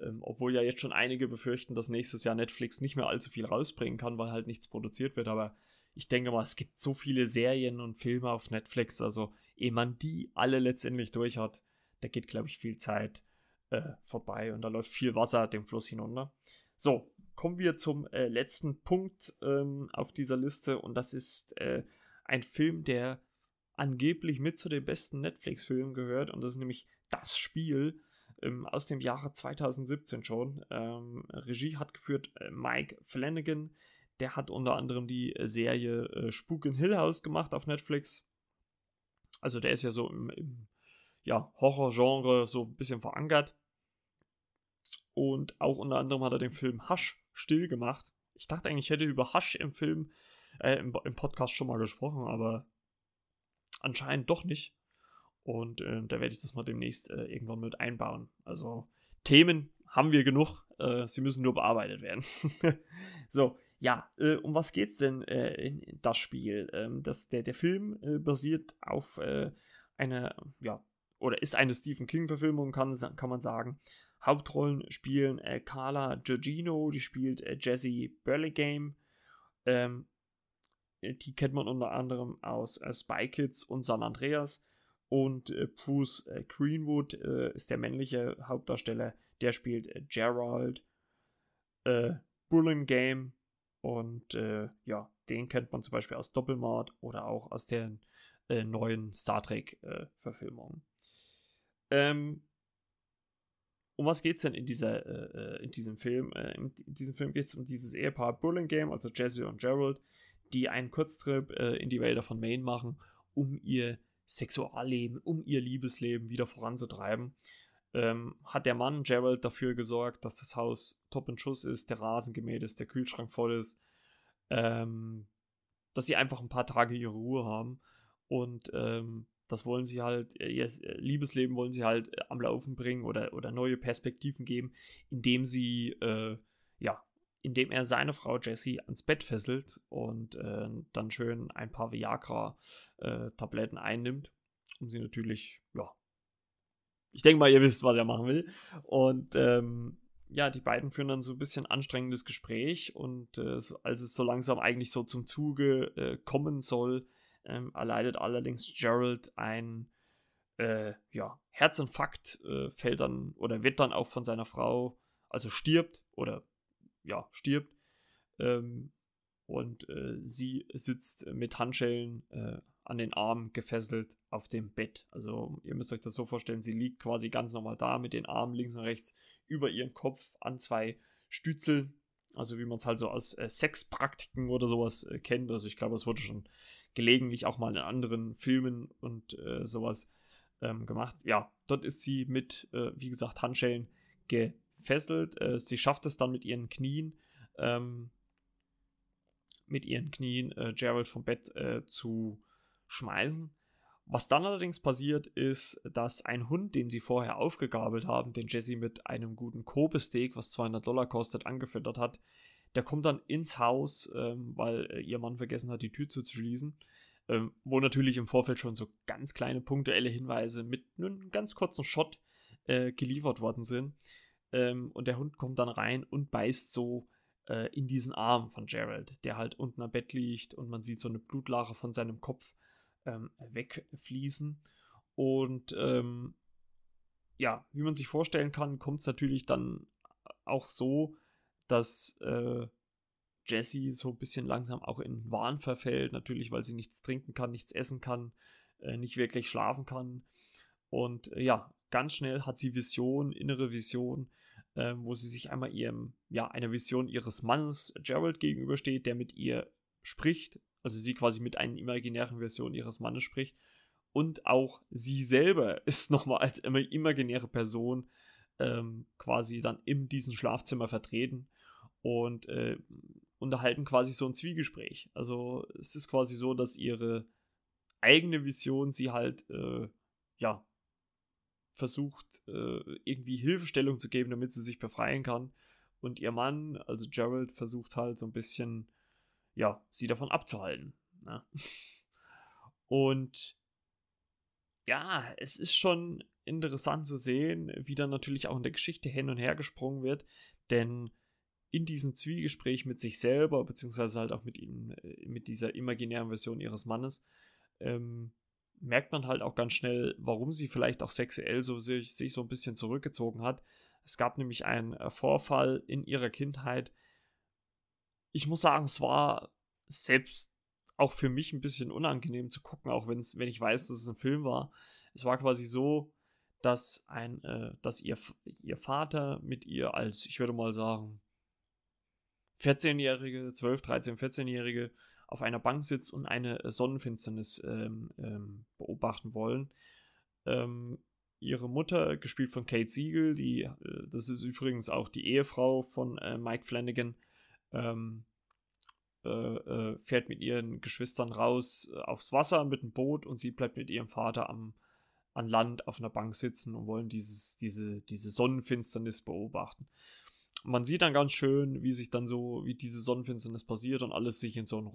ähm, obwohl ja jetzt schon einige befürchten, dass nächstes Jahr Netflix nicht mehr allzu viel rausbringen kann, weil halt nichts produziert wird, aber ich denke mal, es gibt so viele Serien und Filme auf Netflix, also ehe man die alle letztendlich durch hat, da geht, glaube ich, viel Zeit äh, vorbei und da läuft viel Wasser dem Fluss hinunter. So, kommen wir zum äh, letzten Punkt ähm, auf dieser Liste und das ist äh, ein Film, der angeblich mit zu den besten Netflix-Filmen gehört und das ist nämlich Das Spiel ähm, aus dem Jahre 2017 schon. Ähm, Regie hat geführt äh, Mike Flanagan, der hat unter anderem die äh, Serie äh, Spuk in Hill House gemacht auf Netflix. Also der ist ja so im, im ja, Horror-Genre so ein bisschen verankert. Und auch unter anderem hat er den Film Hush still gemacht. Ich dachte eigentlich, ich hätte über Hush im Film, äh, im, im, Podcast schon mal gesprochen, aber anscheinend doch nicht. Und äh, da werde ich das mal demnächst äh, irgendwann mit einbauen. Also Themen haben wir genug, äh, sie müssen nur bearbeitet werden. so, ja, äh, um was geht's denn äh, in das Spiel? Ähm, das, der, der Film äh, basiert auf äh, einer, ja, oder ist eine Stephen King-Verfilmung, kann, kann man sagen. Hauptrollen spielen äh, Carla Giorgino, die spielt äh, Jessie Burlingame. Ähm, die kennt man unter anderem aus Spy Kids und San Andreas. Und Bruce Greenwood ist der männliche Hauptdarsteller. Der spielt Gerald äh, Game. Und äh, ja, den kennt man zum Beispiel aus Doppelmord oder auch aus den äh, neuen Star Trek-Verfilmungen. ähm, um was geht es denn in, dieser, in diesem Film? in diesem Film geht es um dieses Ehepaar Game, also Jesse und Gerald, die einen Kurztrip in die Wälder von Maine machen, um ihr Sexualleben, um ihr Liebesleben wieder voranzutreiben, ähm, hat der Mann Gerald dafür gesorgt, dass das Haus top in Schuss ist, der Rasen gemäht ist, der Kühlschrank voll ist, ähm, dass sie einfach ein paar Tage ihre Ruhe haben. Und ähm, das wollen sie halt, ihr Liebesleben wollen sie halt am Laufen bringen oder, oder neue Perspektiven geben, indem sie äh, ja indem er seine Frau Jessie ans Bett fesselt und äh, dann schön ein paar Viagra-Tabletten äh, einnimmt, um sie natürlich, ja, ich denke mal, ihr wisst, was er machen will. Und ähm, ja, die beiden führen dann so ein bisschen anstrengendes Gespräch und äh, so, als es so langsam eigentlich so zum Zuge äh, kommen soll, ähm, erleidet allerdings Gerald ein äh, ja, Herzinfarkt, äh, fällt dann oder wird dann auch von seiner Frau, also stirbt oder ja, stirbt. Ähm, und äh, sie sitzt mit Handschellen äh, an den Armen gefesselt auf dem Bett. Also ihr müsst euch das so vorstellen, sie liegt quasi ganz normal da mit den Armen links und rechts über ihren Kopf an zwei Stützeln. Also wie man es halt so aus äh, Sexpraktiken oder sowas äh, kennt. Also ich glaube, es wurde schon gelegentlich auch mal in anderen Filmen und äh, sowas ähm, gemacht. Ja, dort ist sie mit, äh, wie gesagt, Handschellen gefesselt fesselt. Äh, sie schafft es dann mit ihren Knien, ähm, mit ihren Knien äh, Gerald vom Bett zu schmeißen. Was dann allerdings passiert, ist, dass ein Hund, den sie vorher aufgegabelt haben, den Jesse mit einem guten Kobe-Steak, was 200 Dollar kostet, angefüttert hat, der kommt dann ins Haus, ähm, weil äh, ihr Mann vergessen hat, die Tür zuzuschließen. Ähm, wo natürlich im Vorfeld schon so ganz kleine punktuelle Hinweise mit einem ganz kurzen Shot äh, geliefert worden sind. Ähm, und der Hund kommt dann rein und beißt so äh, in diesen Arm von Gerald, der halt unten am Bett liegt und man sieht so eine Blutlache von seinem Kopf ähm, wegfließen. Und ähm, ja, wie man sich vorstellen kann, kommt es natürlich dann auch so, dass äh, Jessie so ein bisschen langsam auch in Wahn verfällt, natürlich, weil sie nichts trinken kann, nichts essen kann, äh, nicht wirklich schlafen kann. Und äh, ja, ganz schnell hat sie Vision, innere Vision, äh, wo sie sich einmal ihrem, ja, einer Vision ihres Mannes Gerald gegenübersteht, der mit ihr spricht, also sie quasi mit einer imaginären Version ihres Mannes spricht. Und auch sie selber ist nochmal als imaginäre Person ähm, quasi dann in diesem Schlafzimmer vertreten und äh, unterhalten quasi so ein Zwiegespräch. Also es ist quasi so, dass ihre eigene Vision sie halt, äh, ja, versucht, äh, irgendwie Hilfestellung zu geben, damit sie sich befreien kann. Und ihr Mann, also Gerald, versucht halt so ein bisschen, ja, sie davon abzuhalten. Ne? Und ja, es ist schon interessant zu sehen, wie dann natürlich auch in der Geschichte hin und her gesprungen wird, denn in diesem Zwiegespräch mit sich selber, beziehungsweise halt auch mit ihnen, äh, mit dieser imaginären Version ihres Mannes, ähm, merkt man halt auch ganz schnell, warum sie vielleicht auch sexuell so sich, sich so ein bisschen zurückgezogen hat. Es gab nämlich einen äh, Vorfall in ihrer Kindheit. Ich muss sagen, es war selbst auch für mich ein bisschen unangenehm zu gucken, auch wenn's, wenn ich weiß, dass es ein Film war. Es war quasi so, dass ein, äh, dass ihr, ihr Vater mit ihr als, ich würde mal sagen, 14-Jährige, 12, 13, 14-Jährige auf einer Bank sitzt und eine Sonnenfinsternis ähm, ähm, beobachten wollen. Ähm, ihre Mutter, gespielt von Kate Siegel, die, äh, das ist übrigens auch die Ehefrau von äh, Mike Flanagan, ähm, äh, äh, fährt mit ihren Geschwistern raus äh, aufs Wasser mit dem Boot und sie bleibt mit ihrem Vater am, an Land auf einer Bank sitzen und wollen dieses, diese, diese Sonnenfinsternis beobachten man sieht dann ganz schön, wie sich dann so, wie diese Sonnenfinsternis passiert und alles sich in so einen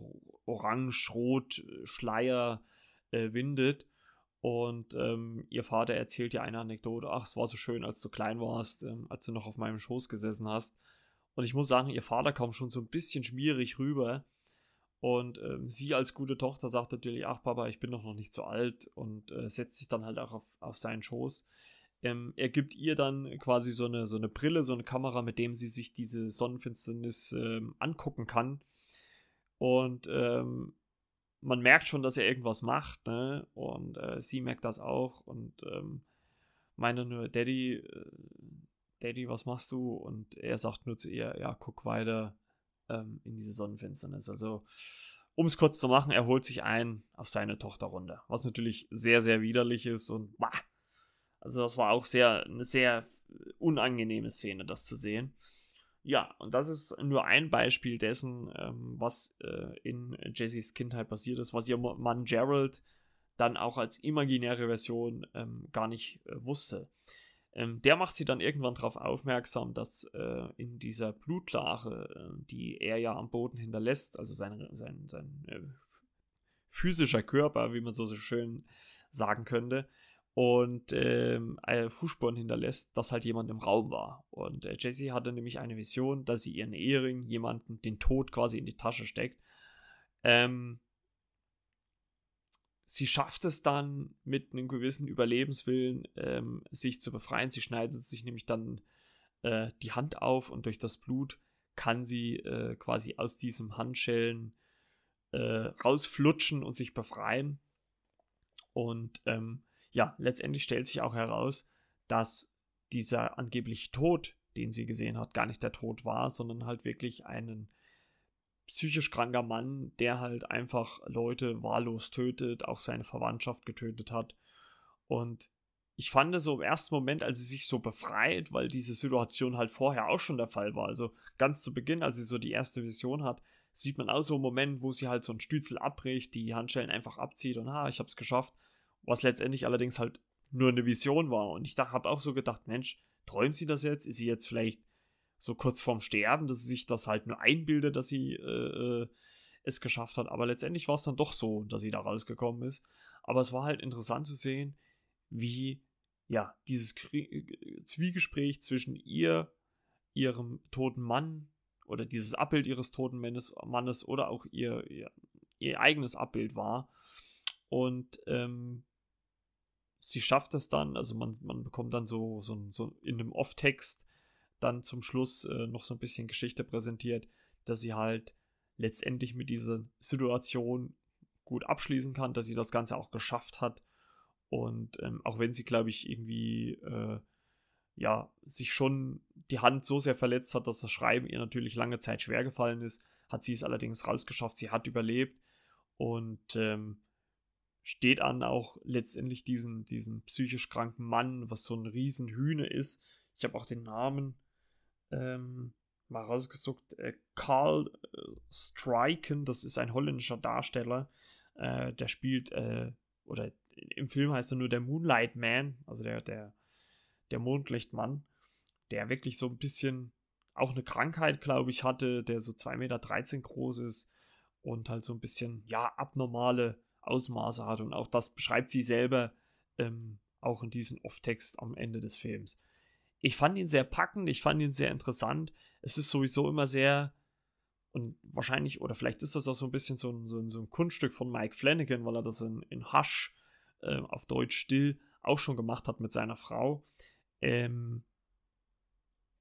orange-rot-Schleier äh, windet. Und ähm, ihr Vater erzählt ja eine Anekdote, ach, es war so schön, als du klein warst, ähm, als du noch auf meinem Schoß gesessen hast. Und ich muss sagen, ihr Vater kam schon so ein bisschen schmierig rüber. Und ähm, sie als gute Tochter sagt natürlich, ach Papa, ich bin doch noch nicht so alt und äh, setzt sich dann halt auch auf, auf seinen Schoß. Ähm, er gibt ihr dann quasi so eine, so eine Brille, so eine Kamera, mit dem sie sich diese Sonnenfinsternis ähm, angucken kann. Und ähm, man merkt schon, dass er irgendwas macht, ne? Und äh, sie merkt das auch und ähm, meine nur, Daddy, äh, Daddy, was machst du? Und er sagt nur zu ihr, ja, guck weiter ähm, in diese Sonnenfinsternis. Also, um es kurz zu machen, er holt sich ein auf seine Tochter runter. Was natürlich sehr, sehr widerlich ist und bah, also das war auch sehr, eine sehr unangenehme Szene, das zu sehen. Ja, und das ist nur ein Beispiel dessen, ähm, was äh, in Jessys Kindheit passiert ist, was ihr Mann Gerald dann auch als imaginäre Version ähm, gar nicht äh, wusste. Ähm, der macht sie dann irgendwann darauf aufmerksam, dass äh, in dieser Blutlache, äh, die er ja am Boden hinterlässt, also sein, sein, sein äh, physischer Körper, wie man so, so schön sagen könnte, und ähm, Fußspuren hinterlässt, dass halt jemand im Raum war. Und äh, Jessie hatte nämlich eine Vision, dass sie ihren Ehering jemanden den Tod quasi in die Tasche steckt. Ähm, sie schafft es dann mit einem gewissen Überlebenswillen, ähm, sich zu befreien. Sie schneidet sich nämlich dann äh, die Hand auf und durch das Blut kann sie äh, quasi aus diesem Handschellen äh, rausflutschen und sich befreien. Und ähm, ja, letztendlich stellt sich auch heraus, dass dieser angebliche Tod, den sie gesehen hat, gar nicht der Tod war, sondern halt wirklich ein psychisch kranker Mann, der halt einfach Leute wahllos tötet, auch seine Verwandtschaft getötet hat. Und ich fand so im ersten Moment, als sie sich so befreit, weil diese Situation halt vorher auch schon der Fall war. Also ganz zu Beginn, als sie so die erste Vision hat, sieht man auch so einen Moment, wo sie halt so einen Stützel abbricht, die Handschellen einfach abzieht und ha, ich hab's geschafft was letztendlich allerdings halt nur eine Vision war. Und ich habe auch so gedacht, Mensch, träumt sie das jetzt? Ist sie jetzt vielleicht so kurz vorm Sterben, dass sie sich das halt nur einbildet, dass sie äh, äh es geschafft hat. Aber letztendlich war es dann doch so, dass sie da rausgekommen ist. Aber es war halt interessant zu sehen, wie ja dieses Krie Zwiegespräch zwischen ihr, ihrem toten Mann oder dieses Abbild ihres toten Mannes, Mannes oder auch ihr, ihr, ihr eigenes Abbild war. Und ähm, sie schafft es dann, also man, man bekommt dann so, so, so in einem Off-Text dann zum Schluss äh, noch so ein bisschen Geschichte präsentiert, dass sie halt letztendlich mit dieser Situation gut abschließen kann, dass sie das Ganze auch geschafft hat. Und ähm, auch wenn sie, glaube ich, irgendwie äh, ja, sich schon die Hand so sehr verletzt hat, dass das Schreiben ihr natürlich lange Zeit schwer gefallen ist, hat sie es allerdings rausgeschafft. Sie hat überlebt und ähm, steht an, auch letztendlich diesen, diesen psychisch kranken Mann, was so ein Riesenhühne ist. Ich habe auch den Namen ähm, mal rausgesucht. Äh, Karl äh, Stryken, das ist ein holländischer Darsteller. Äh, der spielt, äh, oder im Film heißt er nur der Moonlight Man, also der, der, der Mondlichtmann, der wirklich so ein bisschen auch eine Krankheit, glaube ich, hatte, der so 2,13 Meter groß ist und halt so ein bisschen, ja, abnormale Ausmaße hat. Und auch das beschreibt sie selber ähm, auch in diesem Off-Text am Ende des Films. Ich fand ihn sehr packend, ich fand ihn sehr interessant. Es ist sowieso immer sehr, und wahrscheinlich, oder vielleicht ist das auch so ein bisschen so ein, so ein, so ein Kunststück von Mike Flanagan, weil er das in, in Hush, äh, auf Deutsch still, auch schon gemacht hat mit seiner Frau. Ähm,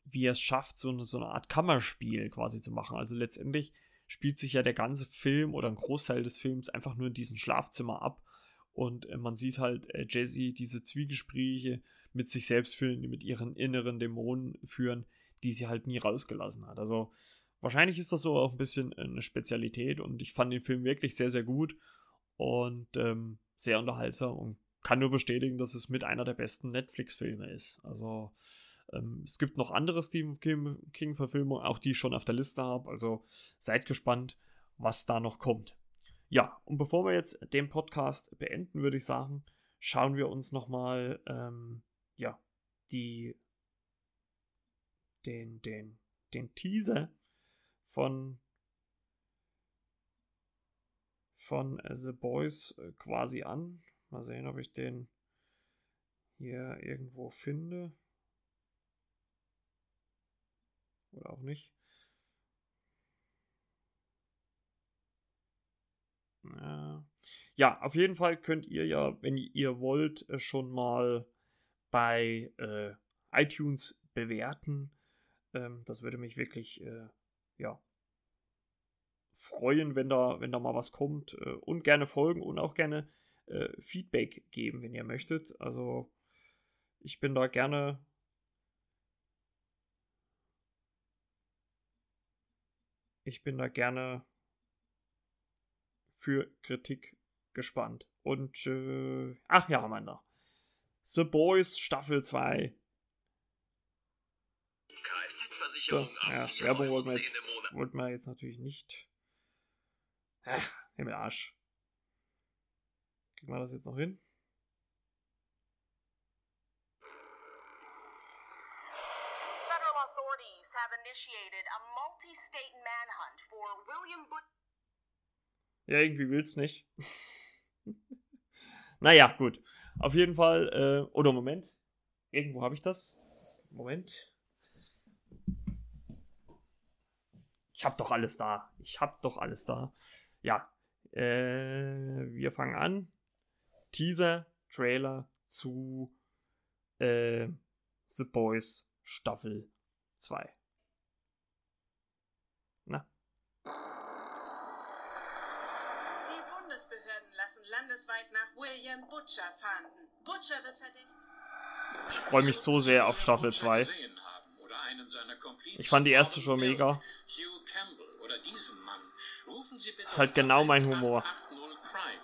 wie er es schafft, so eine, so eine Art Kammerspiel quasi zu machen. Also letztendlich spielt sich ja der ganze Film oder ein Großteil des Films einfach nur in diesem Schlafzimmer ab. Und äh, man sieht halt äh, Jessie diese Zwiegespräche mit sich selbst führen, mit ihren inneren Dämonen führen, die sie halt nie rausgelassen hat. Also wahrscheinlich ist das so auch ein bisschen eine Spezialität und ich fand den Film wirklich sehr, sehr gut und ähm, sehr unterhaltsam und kann nur bestätigen, dass es mit einer der besten Netflix-Filme ist. Also ähm, es gibt noch andere Stephen King-Verfilmungen, auch die ich schon auf der Liste habe. Also seid gespannt, was da noch kommt. Ja, und bevor wir jetzt den Podcast beenden, würde ich sagen, schauen wir uns nochmal ähm, ja, die, den, den, den Teaser von von The Boys äh, quasi an. Mal sehen, ob ich den hier irgendwo finde. Oder auch nicht. Ja, auf jeden Fall könnt ihr ja, wenn ihr wollt, äh, schon mal bei äh, iTunes bewerten. Ähm, das würde mich wirklich, äh, ja, freuen, wenn da, wenn da mal was kommt. Äh, und gerne folgen und auch gerne äh, Feedback geben, wenn ihr möchtet. Also ich bin da gerne. Ich bin da gerne für Kritik gespannt. Und, äh, ach ja, Amanda. The Boys Staffel 2. Kfz-Versicherung ja, Werbung wollten wir, 4,10 jetzt, im wollten wir jetzt natürlich nicht. Ah, Himmel Arsch. Kriegen wir das jetzt noch hin? Federal authorities have initiated a multi-state manhunt for William But Ja, irgendwie will's nicht. naja, gut. Auf jeden Fall, äh, oder Moment. Irgendwo habe ich das. Moment. Ich hab doch alles da. Ich hab doch alles da. Ja. Äh, wir fangen an. Teaser, Trailer zu äh, The Boys Staffel 2. Na, Die Bundesbehörden lassen landesweit nach William Butcher fahnden. Butcher wird verdächtigt. ich freue mich so sehr auf Staffel 2. Ich fand die erste schon mega. Bitte Ist halt genau mein Humor. 180 Crime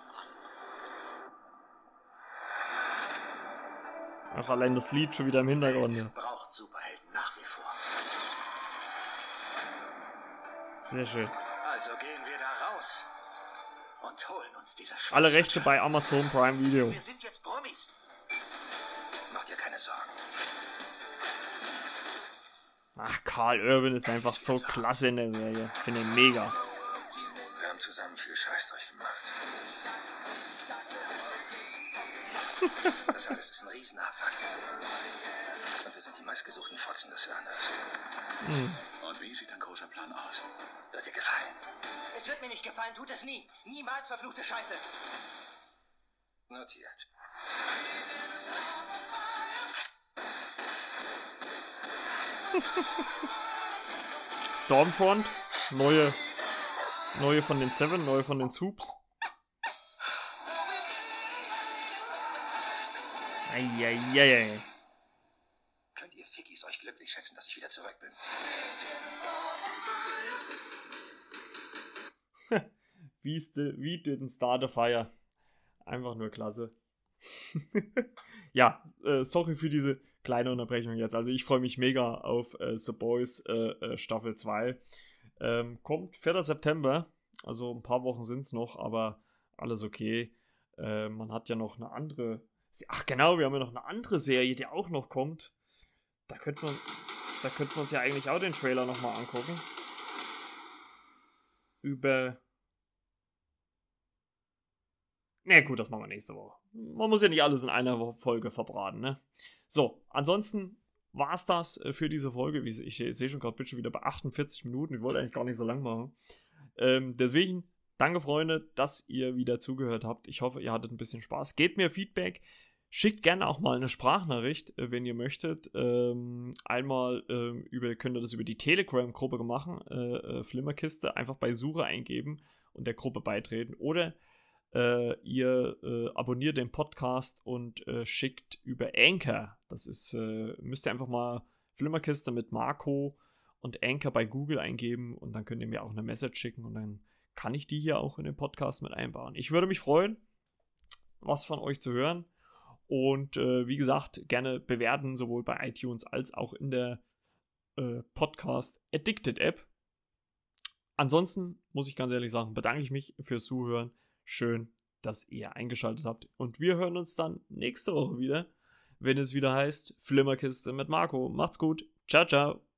an. Auch allein das Lied schon wieder im Hintergrund. Ja. Braucht Superhelden nach wie vor. Sehr schön. Uns diese Alle Schwanzlutscher. Rechte bei Amazon Prime Video. Wir sind jetzt Promis. Mach dir keine Sorgen. Ach, Karl Urban ist einfach so klasse in der Serie. Finde ihn mega. Wir haben zusammen viel Scheiß durchgemacht. Das alles ist ein Riesenabfuck. Sind die meistgesuchten Fotzen des Landes. Und wie sieht dein großer Plan aus? Wird dir gefallen? Es wird mir nicht gefallen, tut es nie. Niemals verfluchte Scheiße. Notiert. Stormfront, neue, neue von den Seven, neue von den Soups. Eieiei. Könnt ihr Fickis euch glücklich schätzen, dass ich wieder zurück bin? Wie, sti- wie didn't start a fire? Einfach nur klasse. ja, äh, sorry für diese kleine Unterbrechung jetzt. Also ich freue mich mega auf äh, The Boys äh, äh, Staffel 2. Ähm, kommt 4. September, also ein paar Wochen sind es noch, aber alles okay. Äh, man hat ja noch eine andere. Ach genau, wir haben ja noch eine andere Serie, die auch noch kommt. Da könnte man, da könnte man uns ja eigentlich auch den Trailer nochmal angucken. Über Na gut, das machen wir nächste Woche. Man muss ja nicht alles in einer Folge verbraten, ne? So, ansonsten war es das äh, für diese Folge. Ich, sehe schon gerade, schon wieder bei 48 Minuten. Ich wollte eigentlich gar nicht so lang machen. Ähm, deswegen, danke Freunde, dass ihr wieder zugehört habt. Ich hoffe, ihr hattet ein bisschen Spaß. Gebt mir Feedback. Schickt gerne auch mal eine Sprachnachricht, äh, wenn ihr möchtet. Ähm, einmal ähm, über, könnt ihr das über die Telegram-Gruppe machen. Äh, äh, Flimmerkiste. Einfach bei Suche eingeben und der Gruppe beitreten. Oder ihr abonniert den Podcast und schickt über Anchor. Das ist, müsst ihr einfach mal Flimmerkiste mit Marco und Anchor bei Google eingeben und dann könnt ihr mir auch eine Message schicken und dann kann ich die hier auch in den Podcast mit einbauen. Ich würde mich freuen, was von euch zu hören. Und äh, wie gesagt, gerne bewerten, sowohl bei iTunes als auch in der äh, Podcast Addicted App. Ansonsten muss ich ganz ehrlich sagen, bedanke ich mich fürs Zuhören. Schön, dass ihr eingeschaltet habt. Und wir hören uns dann nächste Woche wieder, wenn es wieder heißt Flimmerkiste mit Marco. Macht's gut. Ciao, ciao.